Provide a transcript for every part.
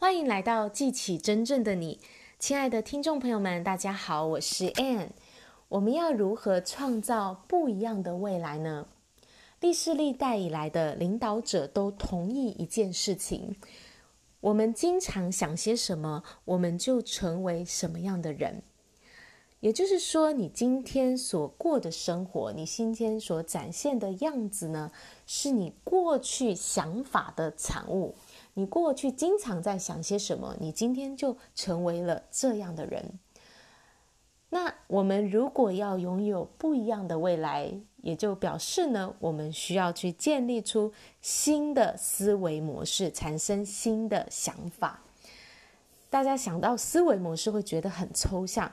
欢迎来到记起真正的你，亲爱的听众朋友们，大家好，我是 Ann。我们要如何创造不一样的未来呢？历世历代以来的领导者都同意一件事情：我们经常想些什么，我们就成为什么样的人。也就是说，你今天所过的生活，你今天所展现的样子呢，是你过去想法的产物。你过去经常在想些什么，你今天就成为了这样的人。那我们如果要拥有不一样的未来，也就表示呢，我们需要去建立出新的思维模式，产生新的想法。大家想到思维模式会觉得很抽象，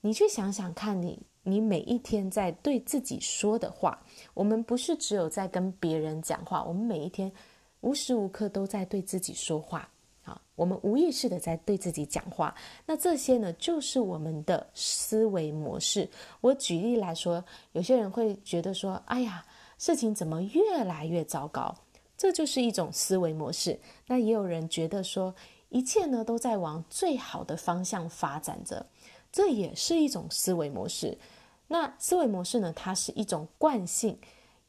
你去想想看你，你每一天在对自己说的话，我们不是只有在跟别人讲话，我们每一天。无时无刻都在对自己说话，啊，我们无意识的在对自己讲话。那这些呢，就是我们的思维模式。我举例来说，有些人会觉得说：“哎呀，事情怎么越来越糟糕？”这就是一种思维模式。那也有人觉得说，一切呢都在往最好的方向发展着，这也是一种思维模式。那思维模式呢，它是一种惯性，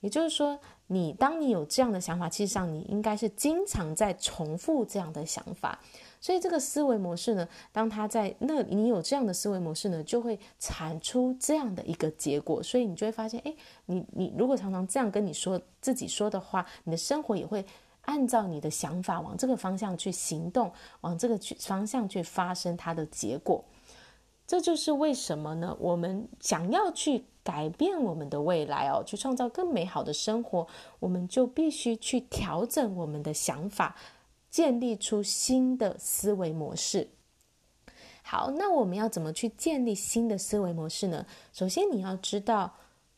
也就是说。你当你有这样的想法，其实上你应该是经常在重复这样的想法，所以这个思维模式呢，当他在那，你有这样的思维模式呢，就会产出这样的一个结果，所以你就会发现，诶，你你如果常常这样跟你说自己说的话，你的生活也会按照你的想法往这个方向去行动，往这个去方向去发生它的结果。这就是为什么呢？我们想要去改变我们的未来哦，去创造更美好的生活，我们就必须去调整我们的想法，建立出新的思维模式。好，那我们要怎么去建立新的思维模式呢？首先，你要知道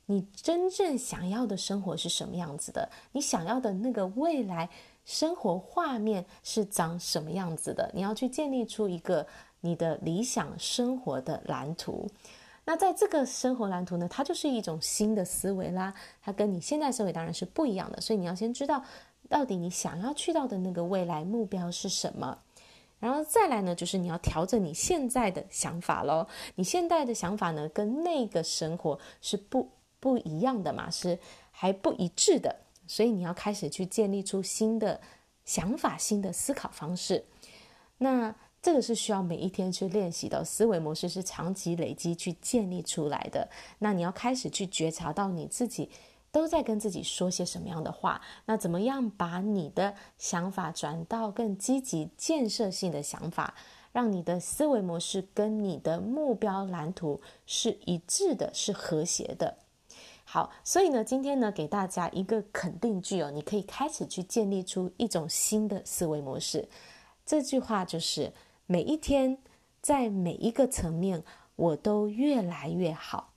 你真正想要的生活是什么样子的，你想要的那个未来生活画面是长什么样子的，你要去建立出一个。你的理想生活的蓝图，那在这个生活蓝图呢，它就是一种新的思维啦。它跟你现在思维当然是不一样的，所以你要先知道到底你想要去到的那个未来目标是什么，然后再来呢，就是你要调整你现在的想法喽。你现在的想法呢，跟那个生活是不不一样的嘛，是还不一致的，所以你要开始去建立出新的想法、新的思考方式。那这个是需要每一天去练习的，思维模式是长期累积去建立出来的。那你要开始去觉察到你自己都在跟自己说些什么样的话，那怎么样把你的想法转到更积极建设性的想法，让你的思维模式跟你的目标蓝图是一致的，是和谐的。好，所以呢，今天呢，给大家一个肯定句哦，你可以开始去建立出一种新的思维模式。这句话就是。每一天，在每一个层面，我都越来越好。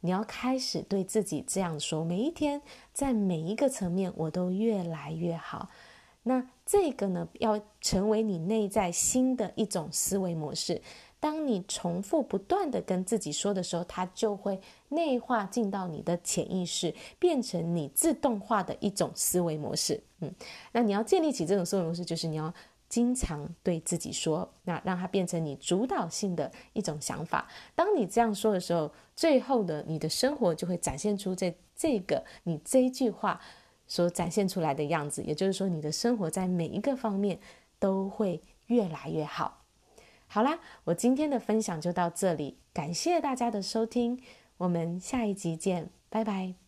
你要开始对自己这样说：每一天，在每一个层面，我都越来越好。那这个呢，要成为你内在新的一种思维模式。当你重复不断地跟自己说的时候，它就会内化进到你的潜意识，变成你自动化的一种思维模式。嗯，那你要建立起这种思维模式，就是你要。经常对自己说，那让它变成你主导性的一种想法。当你这样说的时候，最后的你的生活就会展现出这这个你这一句话所展现出来的样子。也就是说，你的生活在每一个方面都会越来越好。好啦，我今天的分享就到这里，感谢大家的收听，我们下一集见，拜拜。